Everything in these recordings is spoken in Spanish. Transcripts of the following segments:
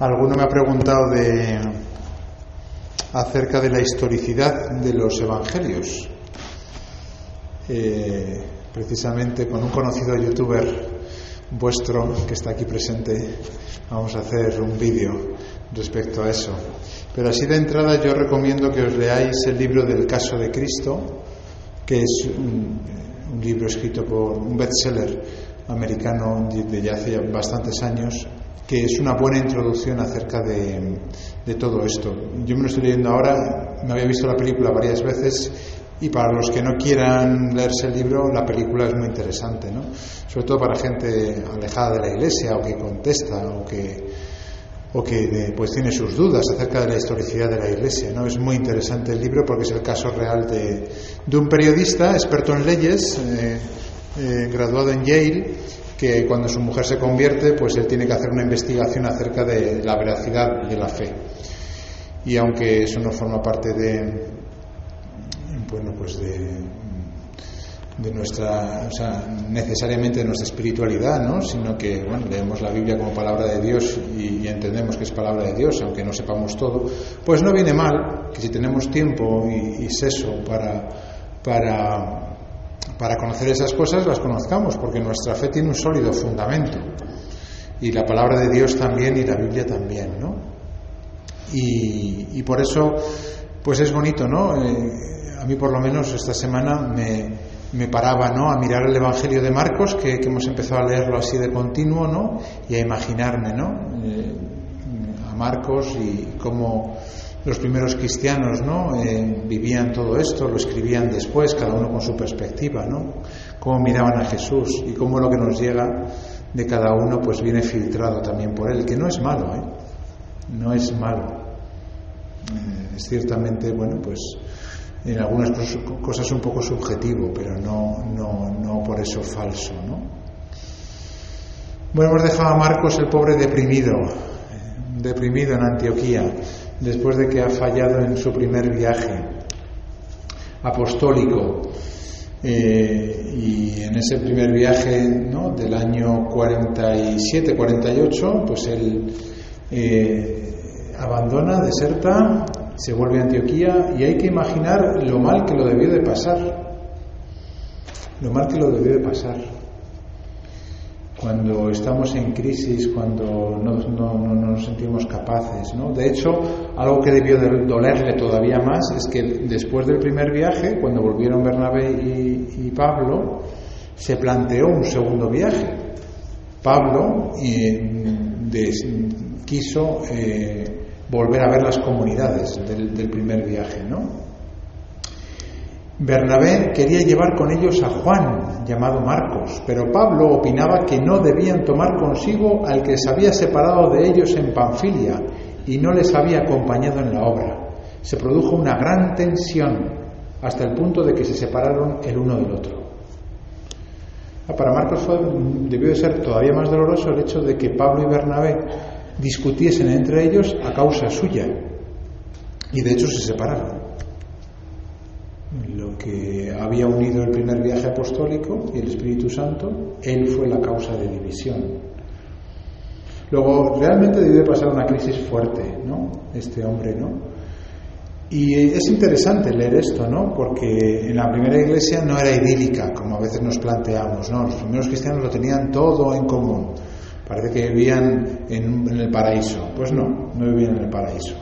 Alguno me ha preguntado de acerca de la historicidad de los evangelios. Eh, precisamente con un conocido youtuber vuestro que está aquí presente vamos a hacer un vídeo respecto a eso. Pero así de entrada yo recomiendo que os leáis el libro del caso de Cristo, que es un, un libro escrito por un bestseller americano de ya hace bastantes años que es una buena introducción acerca de, de, todo esto. Yo me lo estoy leyendo ahora, me había visto la película varias veces y para los que no quieran leerse el libro, la película es muy interesante, ¿no? Sobre todo para gente alejada de la iglesia o que contesta o que, o que pues tiene sus dudas acerca de la historicidad de la iglesia, ¿no? Es muy interesante el libro porque es el caso real de, de un periodista experto en leyes, eh, eh, graduado en Yale, que cuando su mujer se convierte, pues él tiene que hacer una investigación acerca de la veracidad de la fe. Y aunque eso no forma parte de, bueno, pues de, de nuestra, o sea, necesariamente de nuestra espiritualidad, ¿no? Sino que, bueno, leemos la Biblia como palabra de Dios y, entendemos que es palabra de Dios, aunque no sepamos todo, pues no viene mal que si tenemos tiempo y, y seso para, para para conocer esas cosas las conozcamos, porque nuestra fe tiene un sólido fundamento. Y la palabra de Dios también y la Biblia también, ¿no? Y, y por eso, pues es bonito, ¿no? Eh, a mí por lo menos esta semana me, me paraba, ¿no? A mirar el Evangelio de Marcos, que, hemos empezado a leerlo así de continuo, ¿no? Y a imaginarme, ¿no? Eh, a Marcos y cómo los primeros cristianos ¿no? Eh, vivían todo esto, lo escribían después, cada uno con su perspectiva, ¿no? cómo miraban a Jesús y cómo lo que nos llega de cada uno pues viene filtrado también por él, que no es malo, ¿eh? no es malo. Eh, es ciertamente, bueno, pues en algunas cosas un poco subjetivo, pero no, no, no por eso falso, ¿no? Bueno, hemos dejado a Marcos el pobre deprimido, deprimido en Antioquía después de que ha fallado en su primer viaje apostólico. Eh, y en ese primer viaje ¿no? del año 47-48, pues él eh, abandona, deserta, se vuelve a Antioquía y hay que imaginar lo mal que lo debió de pasar. Lo mal que lo debió de pasar cuando estamos en crisis, cuando no, no, no, nos sentimos capaces. ¿no? De hecho, algo que debió de dolerle todavía más es que después del primer viaje, cuando volvieron Bernabé y, Pablo, se planteó un segundo viaje. Pablo eh, quiso eh, volver a ver las comunidades del, del primer viaje, ¿no? Bernabé quería llevar con ellos a Juan, llamado Marcos, pero Pablo opinaba que no debían tomar consigo al que se había separado de ellos en Panfilia y no les había acompañado en la obra. Se produjo una gran tensión hasta el punto de que se separaron el uno del otro. Ah, para Marcos debió de ser todavía más doloroso el hecho de que Pablo y Bernabé discutiesen entre ellos a causa suya y de hecho se separaron lo que había unido el primer viaje apostólico y el Espíritu Santo, él fue la causa de división. Luego, realmente debe pasar una crisis fuerte, ¿no? Este hombre, ¿no? Y es interesante leer esto, ¿no? Porque en la primera iglesia no era idílica, como a veces nos planteamos, ¿no? Los primeros cristianos lo tenían todo en común. Parece que vivían en el paraíso. Pues no, no vivían en el paraíso.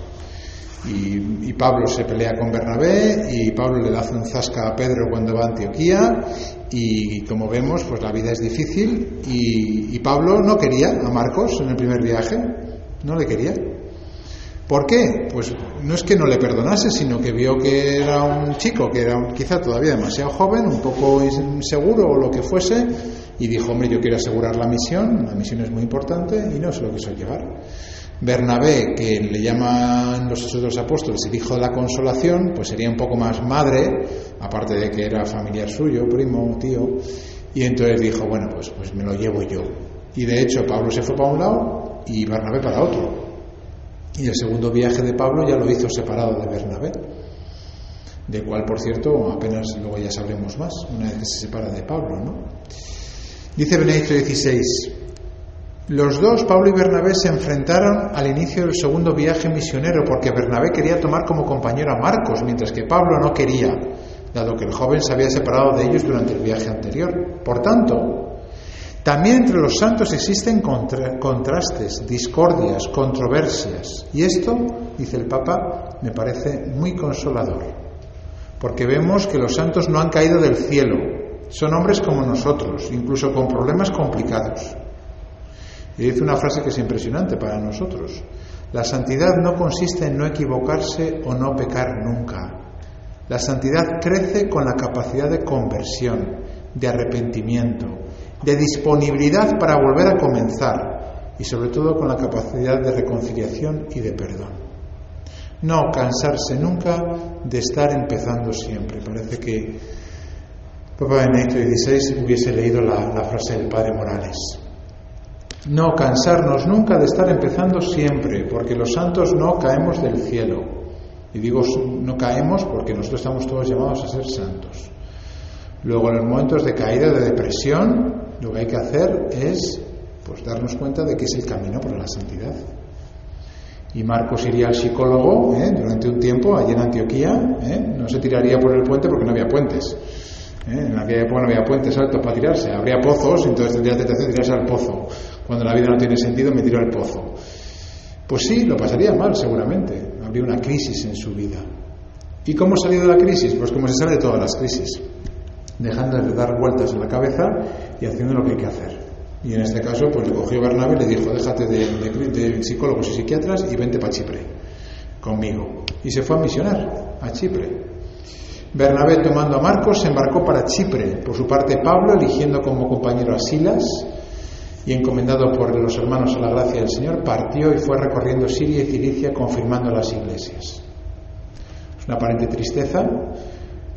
Y, y, Pablo se pelea con Bernabé y Pablo le hace un zasca a Pedro cuando va a Antioquía y como vemos pues la vida es difícil y, y, Pablo no quería a Marcos en el primer viaje, no le quería. ¿Por qué? Pues no es que no le perdonase, sino que vio que era un chico que era quizá todavía demasiado joven, un poco inseguro o lo que fuese, y dijo, hombre, yo quiero asegurar la misión, la misión es muy importante y no se lo quiso llevar. Bernabé, que le llaman los otros apóstoles el hijo de la consolación, pues sería un poco más madre, aparte de que era familiar suyo, primo, tío, y entonces dijo, bueno, pues, pues me lo llevo yo. Y de hecho Pablo se fue para un lado y Bernabé para otro. Y el segundo viaje de Pablo ya lo hizo separado de Bernabé, de cual, por cierto, apenas luego ya sabremos más, una vez que se separa de Pablo, ¿no? Dice Benedicto XVI, Los dos, Pablo y Bernabé, se enfrentaron al inicio del segundo viaje misionero porque Bernabé quería tomar como compañero a Marcos, mientras que Pablo no quería, dado que el joven se había separado de ellos durante el viaje anterior. Por tanto, también entre los santos existen contrastes, discordias, controversias. Y esto, dice el Papa, me parece muy consolador, porque vemos que los santos no han caído del cielo, son hombres como nosotros, incluso con problemas complicados. Y dice una frase que es impresionante para nosotros. La santidad no consiste en no equivocarse o no pecar nunca. La santidad crece con la capacidad de conversión, de arrepentimiento, de disponibilidad para volver a comenzar y sobre todo con la capacidad de reconciliación y de perdón. No cansarse nunca de estar empezando siempre. Parece que Papa Benedicto XVI hubiese leído la, la frase del Padre Morales. No cansarnos nunca de estar empezando siempre, porque los santos no caemos del cielo. Y digo no caemos porque nosotros estamos todos llamados a ser santos. Luego, en los momentos de caída, de depresión, lo que hay que hacer es pues darnos cuenta de que es el camino para la santidad. Y Marcos iría al psicólogo ¿eh? durante un tiempo allí en Antioquía, ¿eh? no se tiraría por el puente porque no había puentes. ¿Eh? En aquella época no había puentes altos para tirarse, habría pozos, entonces tendría tentación de tirarse al pozo. Cuando la vida no tiene sentido, me tiro al pozo. Pues sí, lo pasaría mal, seguramente. Habría una crisis en su vida. ¿Y cómo salir de la crisis? Pues como se sale de todas las crisis dejando de dar vueltas en la cabeza y haciendo lo que hay que hacer. Y en este caso, pues le cogió Bernabé y le dijo, déjate de, psicólogos y psiquiatras y vente para Chipre conmigo. Y se fue a misionar a Chipre. Bernabé, tomando a Marcos, se embarcó para Chipre. Por su parte, Pablo, eligiendo como compañero a Silas y encomendado por los hermanos a la gracia del Señor, partió y fue recorriendo Siria y Cilicia confirmando las iglesias. Es una aparente tristeza,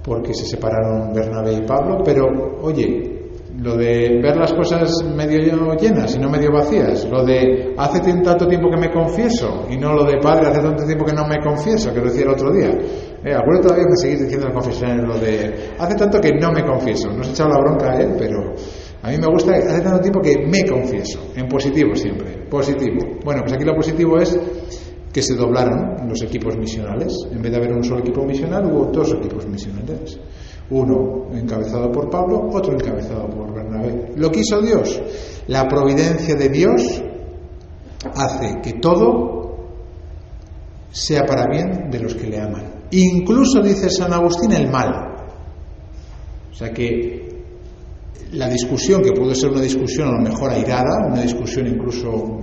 porque se separaron Bernabé y Pablo, pero oye, lo de ver las cosas medio llenas y no medio vacías, lo de hace tanto tiempo que me confieso y no lo de padre hace tanto tiempo que no me confieso, que lo decía el otro día. Eh, todavía de seguir diciendo en la confesión lo de hace tanto que no me confieso, no he echado la bronca a él, pero a mí me gusta hace tanto tiempo que me confieso, en positivo siempre, positivo. Bueno, pues aquí lo positivo es que se doblaron los equipos misionales. En vez de haber un solo equipo misional, hubo dos equipos misionales. Uno encabezado por Pablo, otro encabezado por Bernabé. Lo quiso Dios. La providencia de Dios hace que todo sea para bien de los que le aman. Incluso, dice San Agustín, el mal. O sea que la discusión, que pudo ser una discusión a lo mejor airada, una discusión incluso,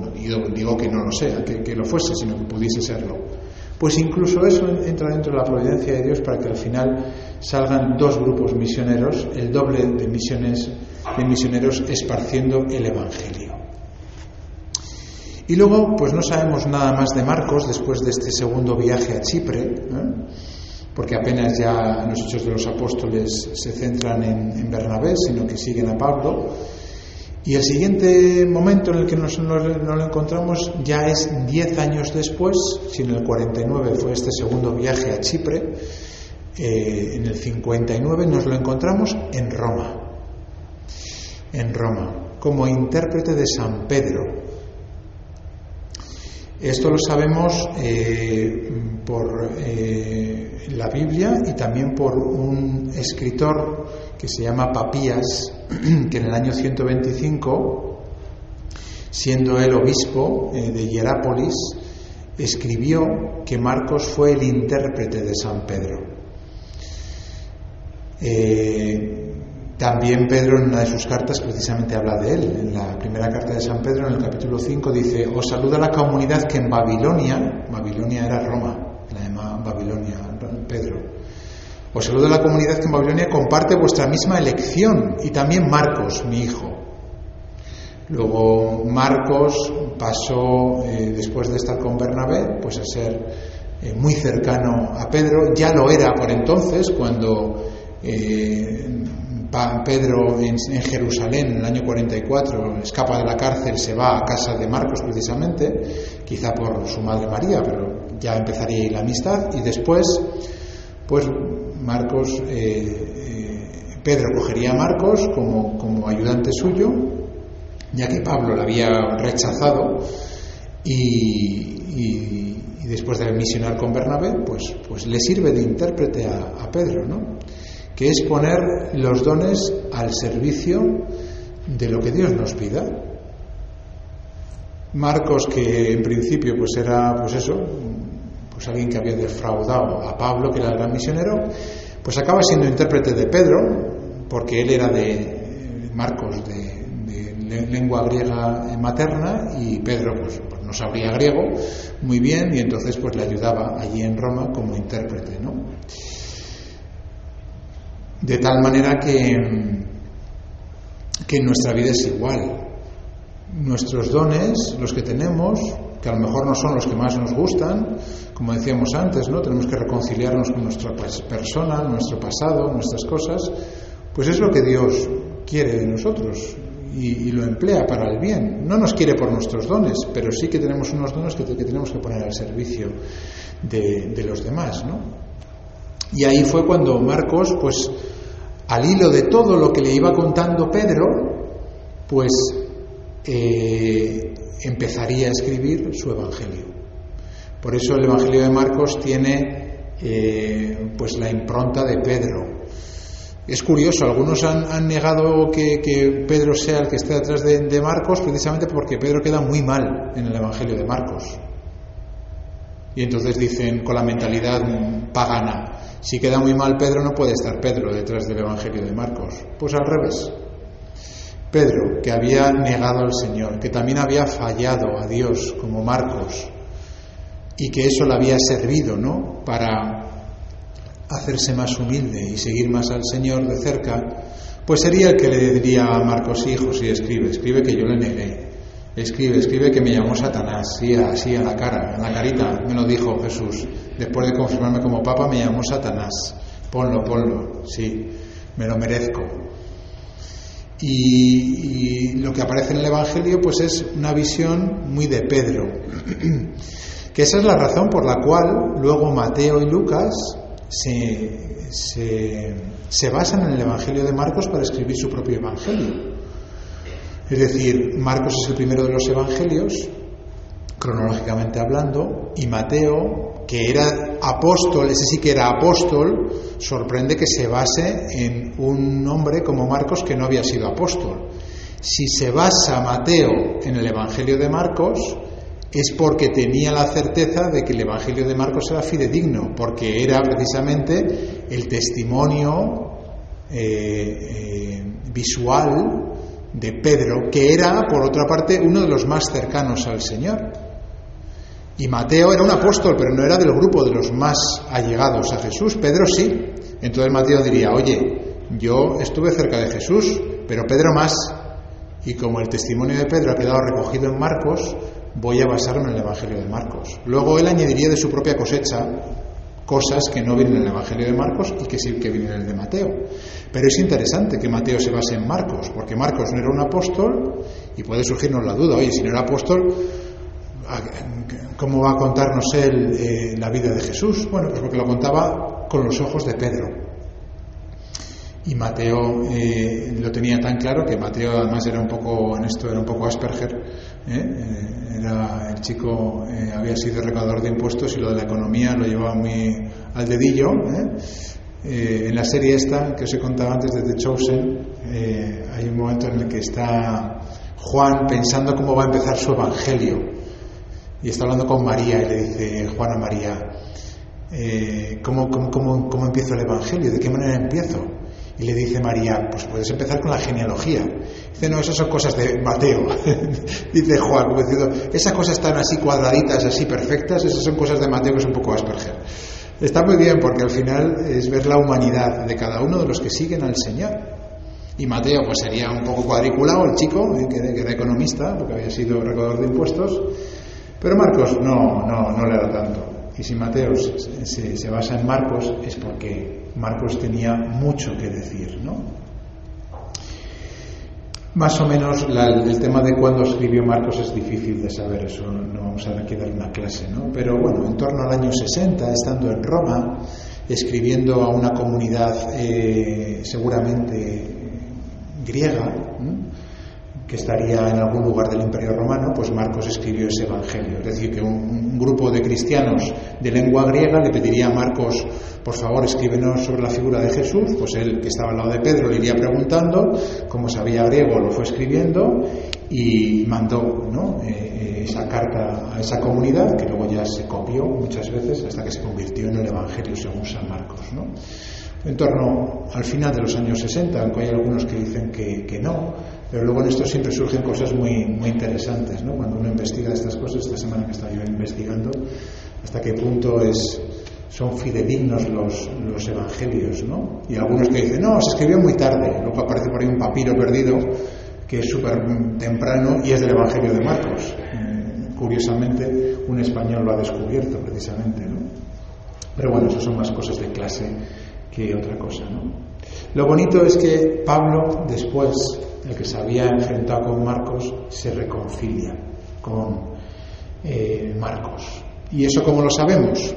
digo que no lo sea, que, lo fuese, sino que pudiese serlo, pues incluso eso entra dentro de la providencia de Dios para que al final salgan dos grupos misioneros, el doble de, misiones, de misioneros esparciendo el Evangelio. Y luego, pues no sabemos nada más de Marcos después de este segundo viaje a Chipre. ¿eh? porque apenas ya los hechos de los apóstoles se centran en, Bernabé, sino que siguen a Pablo. Y el siguiente momento en el que nos, lo encontramos ya es diez años después, si en el 49 fue este segundo viaje a Chipre, eh, en el 59 nos lo encontramos en Roma, en Roma, como intérprete de San Pedro, esto lo sabemos eh, por eh, la Biblia y también por un escritor que se llama Papías, que en el año 125, siendo él obispo eh, de Hierápolis, escribió que Marcos fue el intérprete de San Pedro. También Pedro en una de sus cartas precisamente habla de él. En la primera carta de San Pedro, en el capítulo 5, dice, os saluda la comunidad que en Babilonia, Babilonia era Roma, la llama Babilonia, Pedro, os saluda la comunidad que en Babilonia comparte vuestra misma elección y también Marcos, mi hijo. Luego Marcos pasó, eh, después de estar con Bernabé, pues a ser eh, muy cercano a Pedro. Ya lo era por entonces, cuando eh, Pedro en, Jerusalén en el año 44 escapa de la cárcel, se va a casa de Marcos precisamente, quizá por su madre María, pero ya empezaría ahí la amistad y después, pues Marcos, eh, eh, Pedro cogería a Marcos como, como ayudante suyo ya que Pablo la había rechazado y, después de misionar con Bernabé, pues, pues le sirve de intérprete a, a Pedro, ¿no? Que es poner los dones al servicio de lo que Dios nos pida. Marcos, que en principio pues era pues eso, pues alguien que había defraudado a Pablo, que era el gran misionero, pues acaba siendo intérprete de Pedro, porque él era de Marcos de, lengua griega materna y Pedro pues, pues, no sabría griego muy bien y entonces pues le ayudaba allí en Roma como intérprete, ¿no? De tal manera que, que nuestra vida es igual. Nuestros dones, los que tenemos, que a lo mejor no son los que más nos gustan, como decíamos antes, ¿no? Tenemos que reconciliarnos con nuestra persona, nuestro pasado, nuestras cosas, pues es lo que Dios quiere de nosotros y, lo emplea para el bien. No nos quiere por nuestros dones, pero sí que tenemos unos dones que, tenemos que poner al servicio de, de los demás, ¿no? Y ahí fue cuando Marcos, pues, al hilo de todo lo que le iba contando Pedro, pues eh, empezaría a escribir su Evangelio. Por eso el Evangelio de Marcos tiene eh, pues la impronta de Pedro. Es curioso, algunos han, negado que, Pedro sea el que esté detrás de, Marcos precisamente porque Pedro queda muy mal en el Evangelio de Marcos. Y entonces dicen con la mentalidad pagana, si queda muy mal Pedro no puede estar Pedro detrás del Evangelio de Marcos. Pues al revés. Pedro, que había negado al Señor, que también había fallado a Dios como Marcos, y que eso le había servido, ¿no? Para hacerse más humilde y seguir más al Señor de cerca, pues sería el que le diría a Marcos, hijo, sí, escribe, escribe que yo le negué. Escribe, escribe que me llamó Satanás, sí, así a la cara, a la carita, me lo dijo Jesús. Después de confirmarme como papa, me llamó Satanás. Ponlo, ponlo, sí, me lo merezco. Y, lo que aparece en el Evangelio pues es una visión muy de Pedro, que esa es la razón por la cual luego Mateo y Lucas se, se, basan en el Evangelio de Marcos para escribir su propio Evangelio. Es decir, Marcos es el primero de los Evangelios, cronológicamente hablando, y Mateo que era apóstol, ese sí que era apóstol, sorprende que se base en un hombre como Marcos que no había sido apóstol. Si se basa Mateo en el Evangelio de Marcos, es porque tenía la certeza de que el Evangelio de Marcos era fidedigno, porque era precisamente el testimonio eh, eh, visual de Pedro, que era, por otra parte, uno de los más cercanos al Señor. Y Mateo era un apóstol, pero no era del grupo de los más allegados a Jesús. Pedro sí. Entonces Mateo diría, oye, yo estuve cerca de Jesús, pero Pedro más. Y como el testimonio de Pedro ha quedado recogido en Marcos, voy a basarme en el Evangelio de Marcos. Luego él añadiría de su propia cosecha cosas que no vienen en el Evangelio de Marcos y que sí que vienen en el de Mateo. Pero es interesante que Mateo se base en Marcos, porque Marcos no era un apóstol y puede surgirnos la duda, oye, si no era apóstol, ¿Cómo va a contarnos él eh, la vida de Jesús? Bueno, pues porque lo contaba con los ojos de Pedro. Y Mateo eh, lo tenía tan claro que Mateo además era un poco, en esto era un poco Asperger, ¿eh? era, el chico había sido recaudador de impuestos y lo de la economía lo llevaba muy al dedillo. en la serie esta que os he contado antes de The Chosen, hay un momento en el que está Juan pensando cómo va a empezar su evangelio y está hablando con María y le dice, Juana María, eh, ¿cómo, cómo, empiezo el Evangelio? ¿De qué manera empiezo? Y le dice María, pues puedes empezar con la genealogía. Dice, no, esas son cosas de Mateo. dice Juan, como diciendo, esas cosas están así cuadraditas, así perfectas, esas son cosas de Mateo que es un poco Asperger. Está muy bien porque al final es ver la humanidad de cada uno de los que siguen al Señor. Y Mateo pues sería un poco cuadriculado, el chico, eh, que, era economista, porque había sido recaudador de impuestos, pero Marcos no, no, no le da tanto. Y si Mateo se, basa en Marcos es porque Marcos tenía mucho que decir, ¿no? Más o menos el tema de cuándo escribió Marcos es difícil de saber, eso no vamos a aquí dar una clase, ¿no? Pero bueno, en torno al año 60, estando en Roma, escribiendo a una comunidad eh, seguramente griega, que estaría en algún lugar del Imperio Romano, pues Marcos escribió ese Evangelio. Es decir, que un, cristianos de lengua griega le pediría a Marcos, por favor, escríbenos sobre la figura de Jesús. Pues él, que estaba al lado de Pedro, le iría preguntando, como sabía griego, lo fue escribiendo y mandó. Eh, eh, esa carta a esa comunidad, que luego ya se copió muchas veces hasta que se convirtió en el Evangelio según San Marcos. En torno al final de los años 60, aunque hay algunos que dicen que no, pero luego en esto siempre surgen cosas muy, muy interesantes, ¿no? Cuando uno investiga estas cosas, esta semana que estaba yo investigando, hasta qué punto es, son fidedignos los, los evangelios, ¿no? Y algunos que dicen, no, se escribió muy tarde, luego aparece por ahí un papiro perdido que es súper temprano y es del Evangelio de Marcos. Eh, curiosamente, un español lo ha descubierto precisamente, ¿no? Pero bueno, eso son más cosas de clase que otra cosa, ¿no? Lo bonito es que Pablo después el que se había enfrentado con Marcos, se reconcilia con eh, Marcos. ¿Y eso cómo lo sabemos?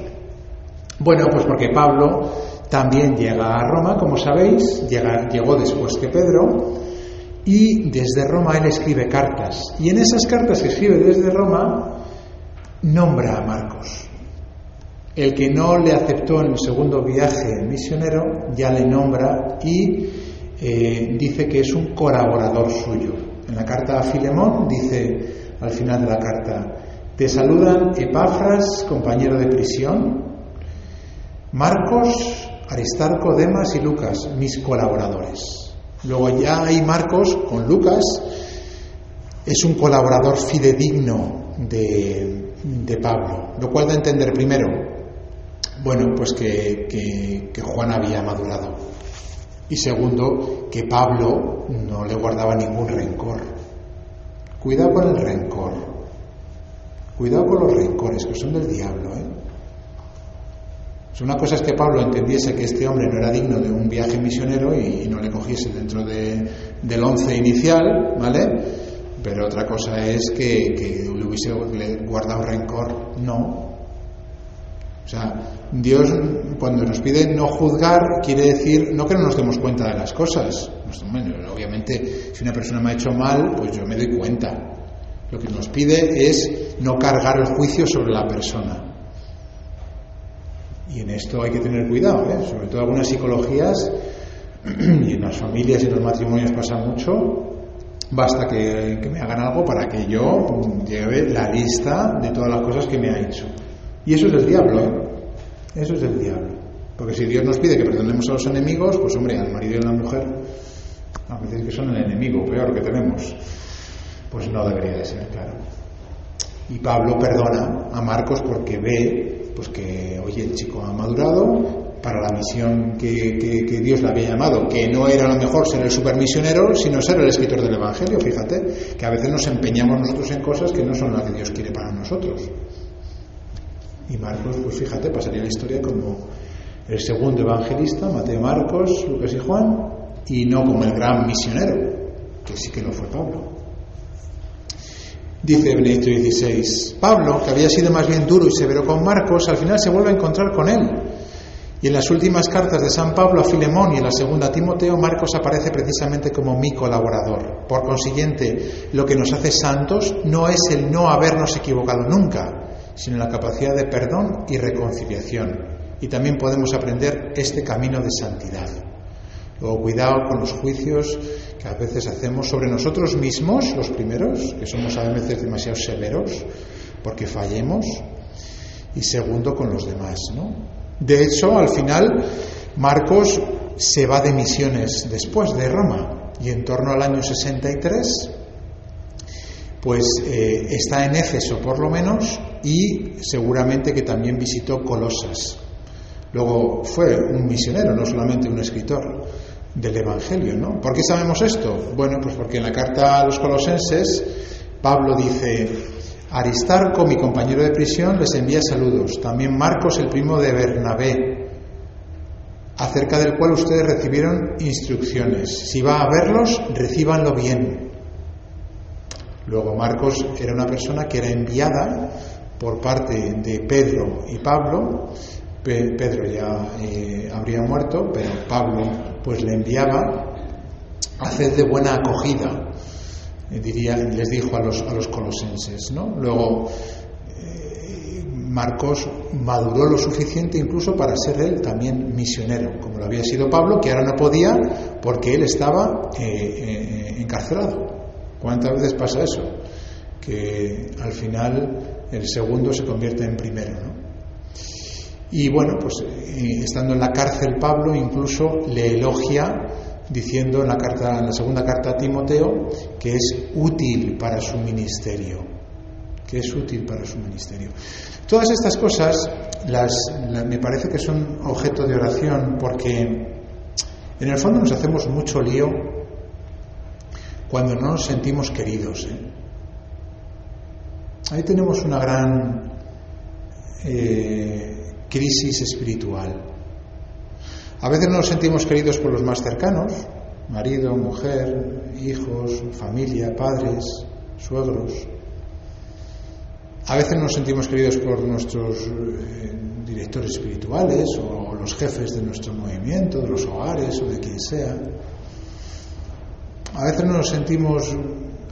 Bueno, pues porque Pablo también llega a Roma, como sabéis, llegó después que Pedro, y desde Roma él escribe cartas. Y en esas cartas que escribe desde Roma, nombra a Marcos. El que no le aceptó en el segundo viaje misionero, ya le nombra y eh, dice que es un colaborador suyo. En la carta a Filemón dice al final de la carta, te saludan Epafras, compañero de prisión, Marcos, Aristarco, Demas y Lucas, mis colaboradores. Luego ya hay Marcos con Lucas, es un colaborador fidedigno de, Pablo, lo cual da a entender primero, bueno, pues que, que Juan había madurado y segundo, que Pablo no le guardaba ningún rencor. Cuidado con el rencor. Cuidado con los rencores, que son del diablo. ¿eh? Una cosa es que Pablo entendiese que este hombre no era digno de un viaje misionero y, no le cogiese dentro del once inicial, ¿vale? Pero otra cosa es que, que le hubiese guardado rencor. No, o sea, Dios cuando nos pide no juzgar quiere decir no que no nos demos cuenta de las cosas. obviamente, si una persona me ha hecho mal, pues yo me doy cuenta. Lo que nos pide es no cargar el juicio sobre la persona. Y en esto hay que tener cuidado, ¿eh? sobre todo algunas psicologías y en las familias y en los matrimonios pasa mucho. Basta que, que me hagan algo para que yo lleve la lista de todas las cosas que me ha hecho. Y eso es el diablo, ¿eh? Eso es el diablo. Porque si Dios nos pide que perdonemos a los enemigos, pues hombre, al marido y a la mujer, a veces que son el enemigo peor que tenemos, pues no debería de ser, claro. Y Pablo perdona a Marcos porque ve pues que, oye, el chico ha madurado para la misión que, que, Dios le había llamado, que no era a lo mejor ser el supermisionero, sino ser el escritor del Evangelio, fíjate, que a veces nos empeñamos nosotros en cosas que no son las que Dios quiere para nosotros. Y Marcos, pues fíjate, pasaría la historia como el segundo evangelista, Mateo, Marcos, Lucas y Juan, y no como el gran misionero, que sí que lo fue Pablo. Dice Benedicto XVI, Pablo, que había sido más bien duro y severo con Marcos, al final se vuelve a encontrar con él. Y en las últimas cartas de San Pablo a Filemón y en la segunda a Timoteo, Marcos aparece precisamente como mi colaborador. Por consiguiente, lo que nos hace santos no es el no habernos equivocado nunca, sino la capacidad de perdón y reconciliación. Y también podemos aprender este camino de santidad. Luego, cuidado con los juicios que a veces hacemos sobre nosotros mismos, los primeros, que somos a veces demasiado severos porque fallemos, y segundo, con los demás. ¿no? De hecho, al final, Marcos se va de misiones después de Roma, y en torno al año 63, pues eh, está en Éfeso por lo menos, y seguramente que también visitó Colosas. Luego fue un misionero, no solamente un escritor del Evangelio, ¿no? ¿Por qué sabemos esto? Bueno, pues porque en la carta a los colosenses Pablo dice, Aristarco, mi compañero de prisión, les envía saludos. También Marcos, el primo de Bernabé, acerca del cual ustedes recibieron instrucciones. Si va a verlos, recíbanlo bien. Luego Marcos era una persona que era enviada por parte de Pedro y Pablo. Pedro ya eh, habría muerto, pero Pablo pues le enviaba a hacer de buena acogida eh, diría, les dijo a los, a los colosenses. ¿no? Luego, eh, Marcos maduró lo suficiente incluso para ser él también misionero, como lo había sido Pablo, que ahora no podía porque él estaba encarcelado. ¿Cuántas veces pasa eso? Que al final el segundo se convierte en primero. ¿no? Y bueno, pues estando en la cárcel Pablo incluso le elogia diciendo en la, carta, en la segunda carta a Timoteo que es útil para su ministerio, que es útil para su ministerio. Todas estas cosas las, me parece que son objeto de oración porque en el fondo nos hacemos mucho lío cuando no nos sentimos queridos. ¿eh? Ahí tenemos una gran eh, crisis espiritual. A veces no nos sentimos queridos por los más cercanos, marido, mujer, hijos, familia, padres, suegros. A veces nos sentimos queridos por nuestros eh, directores espirituales o los jefes de nuestro movimiento, de los hogares o de quien sea. A veces no nos sentimos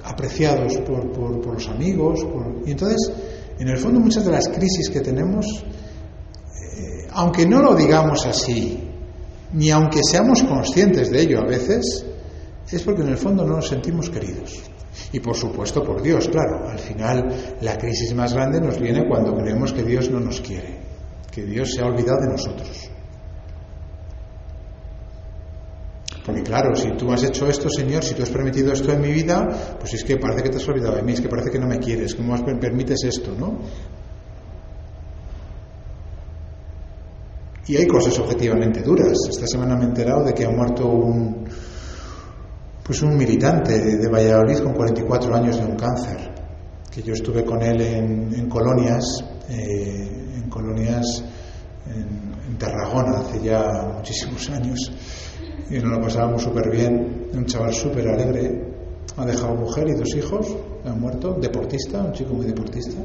apreciados por, los amigos. Y entonces, en el fondo, muchas de las crisis que tenemos, eh, aunque no lo digamos así, ni aunque seamos conscientes de ello a veces, es porque en el fondo no nos sentimos queridos. Y por supuesto por Dios, claro. Al final la crisis más grande nos viene cuando creemos que Dios no nos quiere, que Dios se ha olvidado de nosotros. Porque claro, si tú has hecho esto, Señor, si tú has permitido esto en mi vida, pues es que parece que te has olvidado de mí, es que parece que no me quieres, ¿cómo permites esto, no? Y hay cosas objetivamente duras. Esta semana me he enterado de que ha muerto un, pues un militante de Valladolid con 44 años de un cáncer. Que yo estuve con él en, colonias, eh, en colonias en, Tarragona hace ya muchísimos años. Y nos lo pasábamos súper bien. Un chaval súper alegre. Ha dejado mujer y dos hijos. Ha muerto. Deportista, un chico muy deportista.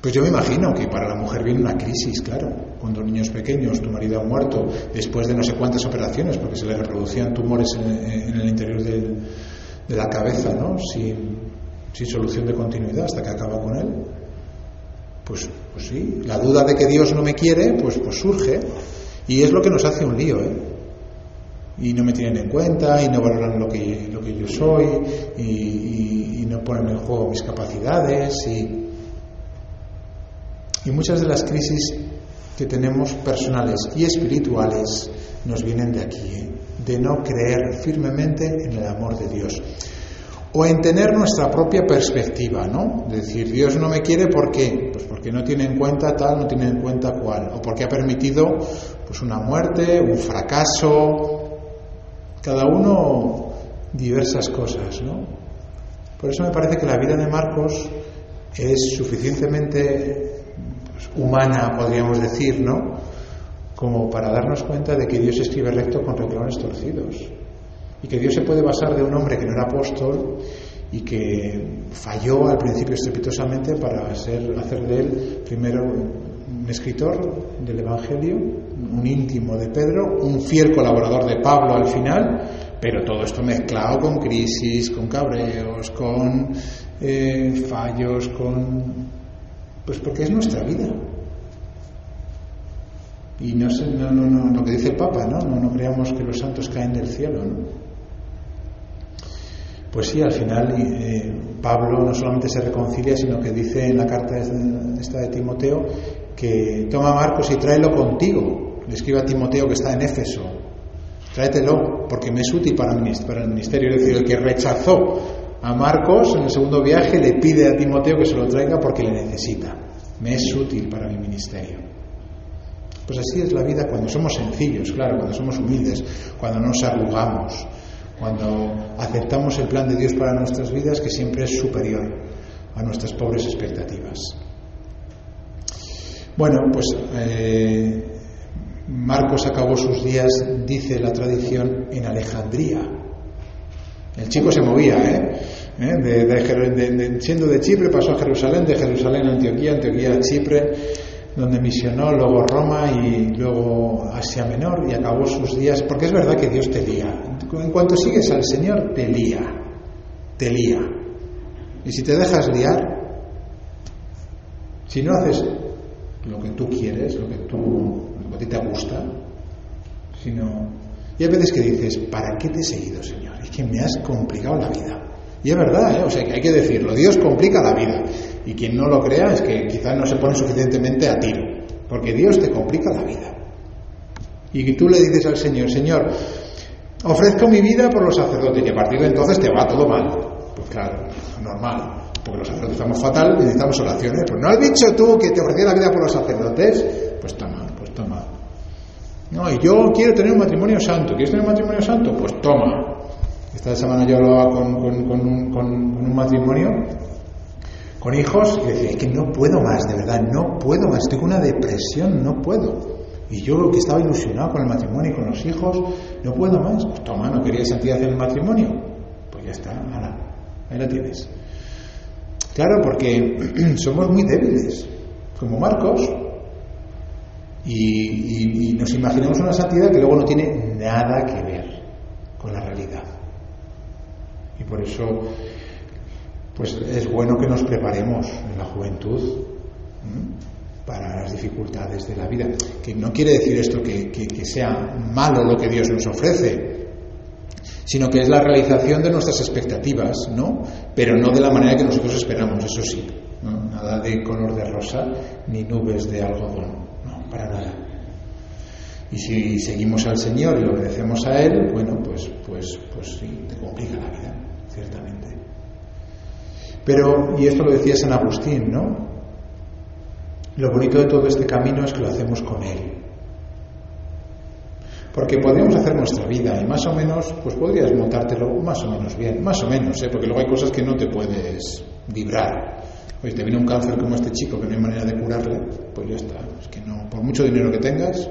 Pues yo me imagino que para la mujer viene una crisis, claro. Cuando niños pequeños, tu marido ha muerto, después de no sé cuántas operaciones, porque se le reproducían tumores en, el interior de la cabeza, ¿no? Sin, solución de continuidad hasta que acaba con él. Pues, pues sí, la duda de que Dios no me quiere, pues, pues surge. Y es lo que nos hace un lío, ¿eh? Y no me tienen en cuenta, y no valoran lo que, lo que yo soy, y, no ponen en juego mis capacidades, y y muchas de las crisis que tenemos personales y espirituales nos vienen de aquí, ¿eh? de no creer firmemente en el amor de Dios. O en tener nuestra propia perspectiva, ¿no? De decir, Dios no me quiere, ¿por qué? Pues porque no tiene en cuenta tal, no tiene en cuenta cual. O porque ha permitido pues una muerte, un fracaso. Cada uno diversas cosas, ¿no? Por eso me parece que la vida de Marcos es suficientemente humana, podríamos decir, ¿no? Como para darnos cuenta de que Dios escribe recto con renglones torcidos. Y que Dios se puede basar de un hombre que no era apóstol y que falló al principio estrepitosamente para ser, hacer de él primero un escritor del Evangelio, un íntimo de Pedro, un fiel colaborador de Pablo al final, pero todo esto mezclado con crisis, con cabreos, con eh, fallos, con pues porque es nuestra vida. Y no, sé, no, no, no, lo que dice el Papa, ¿no? ¿no? No creamos que los santos caen del cielo, ¿no? Pues sí, al final eh, Pablo no solamente se reconcilia, sino que dice en la carta esta de Timoteo que toma Marcos y tráelo contigo. Le escribe a Timoteo que está en Éfeso. Tráetelo, porque me es útil para el ministerio. Es decir, el que rechazó a Marcos en el segundo viaje le pide a Timoteo que se lo traiga porque le necesita. Me es útil para mi ministerio. Pues así es la vida cuando somos sencillos, claro, cuando somos humildes, cuando no nos arrugamos, cuando aceptamos el plan de Dios para nuestras vidas que siempre es superior a nuestras pobres expectativas. Bueno, pues eh, Marcos acabó sus días, dice la tradición, en Alejandría. El chico se movía, ¿eh? ¿Eh? De, siendo de Chipre pasó a Jerusalén, de Jerusalén a Antioquía, Antioquía a Chipre, donde misionó, luego Roma y luego Asia Menor y acabó sus días, porque es verdad que Dios te lía. En cuanto sigues al Señor, te lía, te lía. Y si te dejas liar, si no haces lo que tú quieres, lo que, tú, lo que a ti te gusta, sino... Y hay veces que dices, ¿para qué te he seguido, Señor? Es que me has complicado la vida. Y es verdad, ¿eh? o sea, que hay que decirlo, Dios complica la vida. Y quien no lo crea es que quizás no se pone suficientemente a tiro, porque Dios te complica la vida. Y tú le dices al Señor, Señor, ofrezco mi vida por los sacerdotes y a partir de entonces te va todo mal. Pues claro, normal, porque los sacerdotes estamos fatal y necesitamos oraciones. Pues no has dicho tú que te ofrecía la vida por los sacerdotes, pues toma, pues toma. No, y yo quiero tener un matrimonio santo. ¿Quieres tener un matrimonio santo? Pues toma. Esta semana yo hablaba con, un, con matrimonio con hijos y decía, es que no puedo más, de verdad, no puedo más, tengo una depresión, no puedo. Y yo que estaba ilusionado con el matrimonio y con los hijos, no puedo más. Pues toma, ¿no querías santidad en el matrimonio? Pues ya está, nada, ahí la tienes. Claro, porque somos muy débiles, como Marcos, y, nos imaginamos una santidad que luego no tiene nada que ver con la realidad. Y por eso, pues es bueno que nos preparemos en la juventud para las dificultades de la vida. Que no quiere decir esto que, sea malo lo que Dios nos ofrece, sino que es la realización de nuestras expectativas, ¿no? Pero no de la manera que nosotros esperamos, eso sí. Nada de color de rosa ni nubes de algodón, no, para nada. Y si seguimos al Señor y obedecemos a Él, bueno, pues, pues, pues sí, te complica la vida, ciertamente. Pero, y esto lo decía San Agustín, ¿no? Lo bonito de todo este camino es que lo hacemos con Él. Porque podríamos hacer nuestra vida y más o menos, pues podrías montártelo más o menos bien, más o menos, ¿eh? porque luego hay cosas que no te puedes vibrar. Oye, te viene un cáncer como este chico que no hay manera de curarle, pues ya está. Es que no, por mucho dinero que tengas,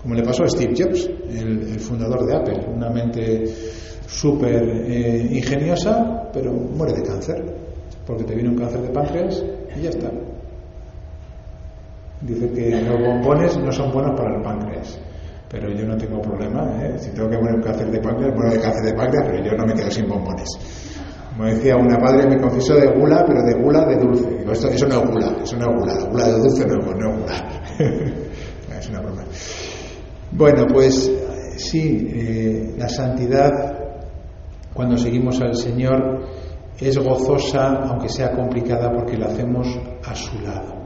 como le pasó a Steve Jobs, el, fundador de Apple, una mente súper eh, ingeniosa, pero muere de cáncer, porque te viene un cáncer de páncreas y ya está. Dice que los bombones no son buenos para el páncreas. Pero yo no tengo problema, ¿eh? si tengo que poner un cáncer de páncreas, bueno, de cáncer de páncreas, pero yo no me quedo sin bombones. Como decía una padre, me confesó de gula, pero de gula de dulce. Digo, esto, eso no es gula, eso no es gula. Gula de dulce no, no es gula. es una broma. Bueno, pues sí, eh, la santidad, cuando seguimos al Señor, es gozosa, aunque sea complicada, porque la hacemos a su lado.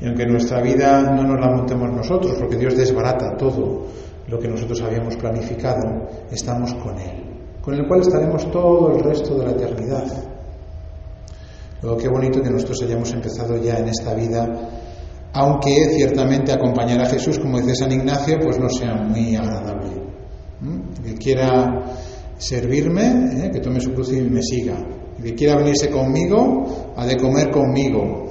Y aunque nuestra vida no nos la montemos nosotros, porque Dios desbarata todo lo que nosotros habíamos planificado, estamos con Él, con el cual estaremos todo el resto de la eternidad. Luego, qué bonito que nosotros hayamos empezado ya en esta vida, aunque ciertamente acompañar a Jesús, como dice San Ignacio, pues no sea muy agradable. Que quiera servirme, ¿eh? que tome su cruz y me siga. Que quiera venirse conmigo, ha de comer conmigo,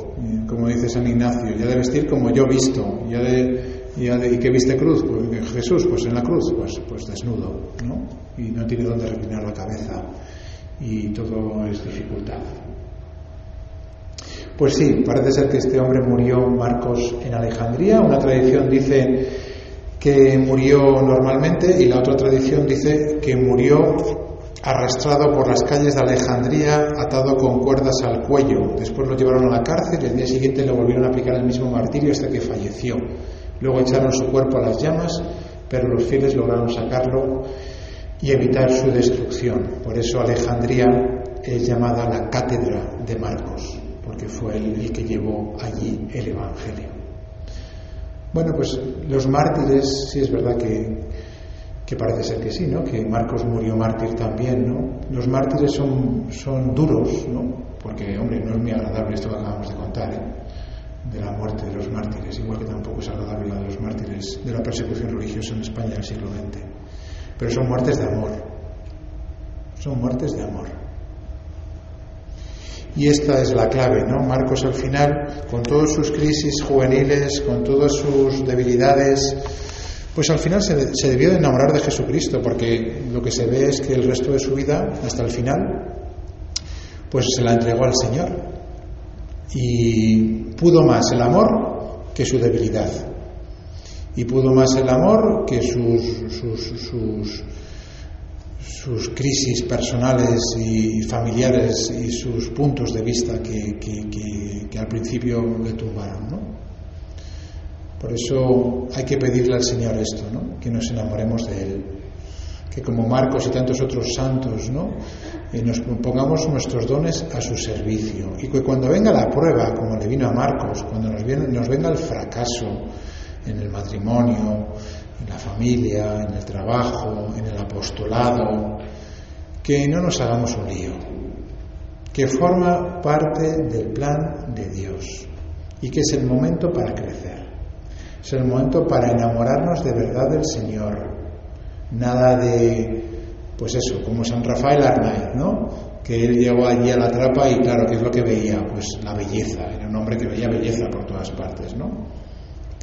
como dice San Ignacio, ya de vestir como yo visto, ya de, de, ¿y qué viste cruz? Pues, Jesús, pues en la cruz, pues, pues desnudo, ¿no? Y no tiene dónde reclinar la cabeza y todo es dificultad. Pues sí, parece ser que este hombre murió, Marcos, en Alejandría. Una tradición dice que murió normalmente y la otra tradición dice que murió arrastrado por las calles de Alejandría, atado con cuerdas al cuello. Después lo llevaron a la cárcel y el día siguiente le volvieron a aplicar el mismo martirio hasta que falleció. Luego echaron su cuerpo a las llamas, pero los fieles lograron sacarlo y evitar su destrucción. Por eso Alejandría es llamada la cátedra de Marcos, porque fue él el que llevó allí el Evangelio. Bueno, pues los mártires, sí es verdad que que parece ser que sí, ¿no? Que Marcos murió mártir también, ¿no? Los mártires son, son duros, ¿no? Porque, hombre, no es muy agradable esto que acabamos de contar, ¿eh? de la muerte de los mártires, igual que tampoco es agradable la de los mártires de la persecución religiosa en España del siglo XX. Pero son muertes de amor, son muertes de amor. Y esta es la clave, ¿no? Marcos al final, con todas sus crisis juveniles, con todas sus debilidades, pues al final se, debió de enamorar de Jesucristo, porque lo que se ve es que el resto de su vida, hasta el final, pues se la entregó al Señor. Y pudo más el amor que su debilidad. Y pudo más el amor que sus, sus, sus, crisis personales y familiares y sus puntos de vista que, que, al principio le tumbaron. ¿no? Por eso hay que pedirle al Señor esto, ¿no? que nos enamoremos de Él que como Marcos y tantos otros santos, ¿no? Eh, nos pongamos nuestros dones a su servicio y que cuando venga la prueba, como le vino a Marcos, cuando nos, venga el fracaso en el matrimonio, en la familia, en el trabajo, en el apostolado, que no nos hagamos un lío, que forma parte del plan de Dios y que es el momento para crecer, es el momento para enamorarnos de verdad del Señor, nada de, pues eso, como San Rafael Arnaiz, ¿no? Que él llegó allí a la trapa y claro, ¿qué es lo que veía? Pues la belleza, era un hombre que veía belleza por todas partes, ¿no?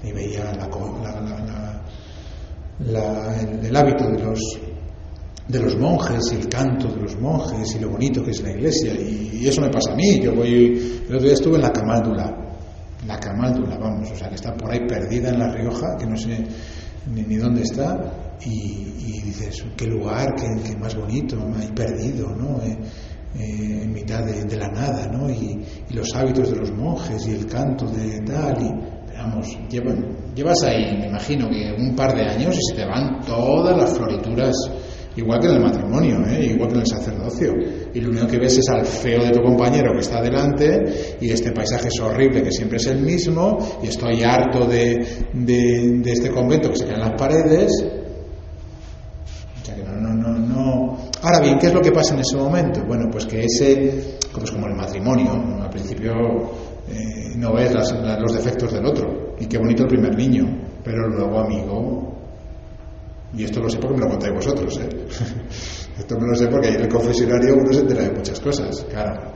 Y veía el, hábito de los, de los monjes y el canto de los monjes y lo bonito que es la iglesia. Y, eso me pasa a mí. Yo voy, el otro día estuve en la Camáldula, la Camáldula, vamos, o sea, que está por ahí perdida en La Rioja, que no sé ni, dónde está, y, dices, qué lugar, qué, más bonito, ahí perdido, ¿no? Eh, eh, en mitad de, la nada, ¿no? Y, los hábitos de los monjes y el canto de tal, y vamos, llevas ahí, me imagino que un par de años y se te van todas las florituras, igual que en el matrimonio, ¿eh? igual que en el sacerdocio. Y lo único que ves es al feo de tu compañero que está delante y este paisaje es horrible que siempre es el mismo y estoy harto de, de, este convento que se caen las paredes Ahora bien, ¿qué es lo que pasa en ese momento? Bueno, pues que ese, como es como el matrimonio, al principio eh, no ves los defectos del otro, y qué bonito el primer niño, pero luego, amigo, y esto lo sé porque me lo contáis vosotros, ¿eh? esto me lo sé porque en el confesionario uno se entera de muchas cosas, claro.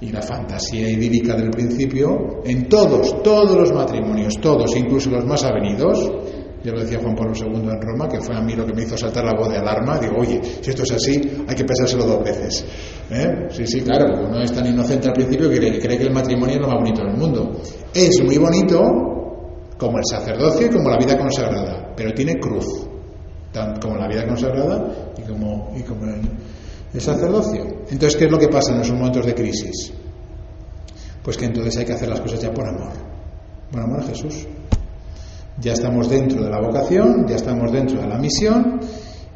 Y la fantasía idílica del principio, en todos, todos los matrimonios, todos, incluso los más avenidos, ya lo decía Juan Pablo II en Roma, que fue a mí lo que me hizo saltar la voz de alarma. Digo, oye, si esto es así, hay que pensárselo dos veces. ¿Eh? Sí, sí, claro, uno es tan inocente al principio que cree, que el matrimonio es lo más bonito del mundo. Es muy bonito como el sacerdocio y como la vida consagrada, pero tiene cruz, tanto como la vida consagrada y como, y como el, sacerdocio. Entonces, ¿qué es lo que pasa en esos momentos de crisis? Pues que entonces hay que hacer las cosas ya por amor, por amor a Jesús. Ya estamos dentro de la vocación, ya estamos dentro de la misión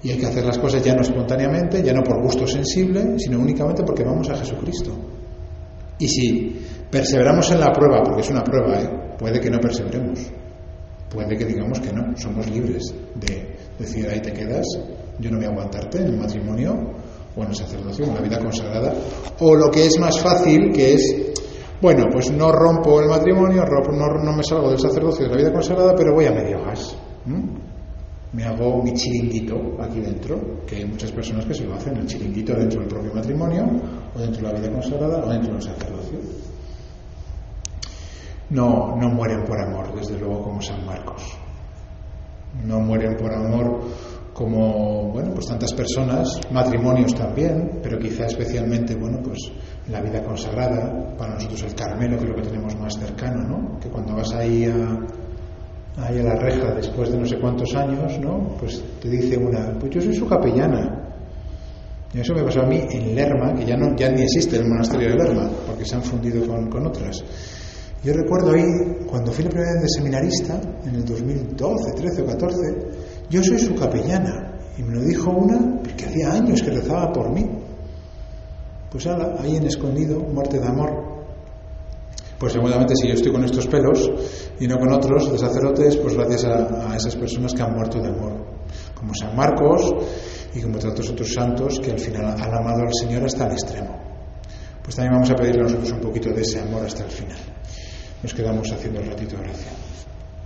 y hay que hacer las cosas ya no espontáneamente, ya no por gusto sensible, sino únicamente porque vamos a Jesucristo. Y si perseveramos en la prueba, porque es una prueba, ¿eh? puede que no perseveremos, puede que digamos que no, somos libres de decir ahí te quedas, yo no voy a aguantarte en el matrimonio o en el sacerdocio, en la vida consagrada, o lo que es más fácil, que es bueno, pues no rompo el matrimonio, no, me salgo del sacerdocio de la vida consagrada, pero voy a medio gas. Me hago mi chiringuito aquí dentro, que hay muchas personas que se lo hacen, el chiringuito dentro del propio matrimonio, o dentro de la vida consagrada, o dentro del sacerdocio. No, no mueren por amor, desde luego, como San Marcos. No mueren por amor como, bueno, pues tantas personas, matrimonios también, pero quizá especialmente, bueno, pues la vida consagrada, para nosotros el Carmelo, que es lo que tenemos más cercano, ¿no? Que cuando vas ahí a, ahí a la reja después de no sé cuántos años, ¿no? Pues te dice una, pues yo soy su capellana. Y eso me pasó a mí en Lerma, que ya, no, ya ni existe el monasterio de Lerma, porque se han fundido con, con otras. Yo recuerdo ahí, cuando fui la primera vez de seminarista, en el 2012, 13 o 14, yo soy su capellana. Y me lo dijo una que hacía años que rezaba por mí. Pues ala, ahí en escondido, muerte de amor. Pues seguramente si yo estoy con estos pelos y no con otros de sacerdotes, pues gracias a, esas personas que han muerto de amor, como San Marcos y como tantos otros santos que al final han amado al Señor hasta el extremo. Pues también vamos a pedirle a nosotros un poquito de ese amor hasta el final. Nos quedamos haciendo el ratito de oración.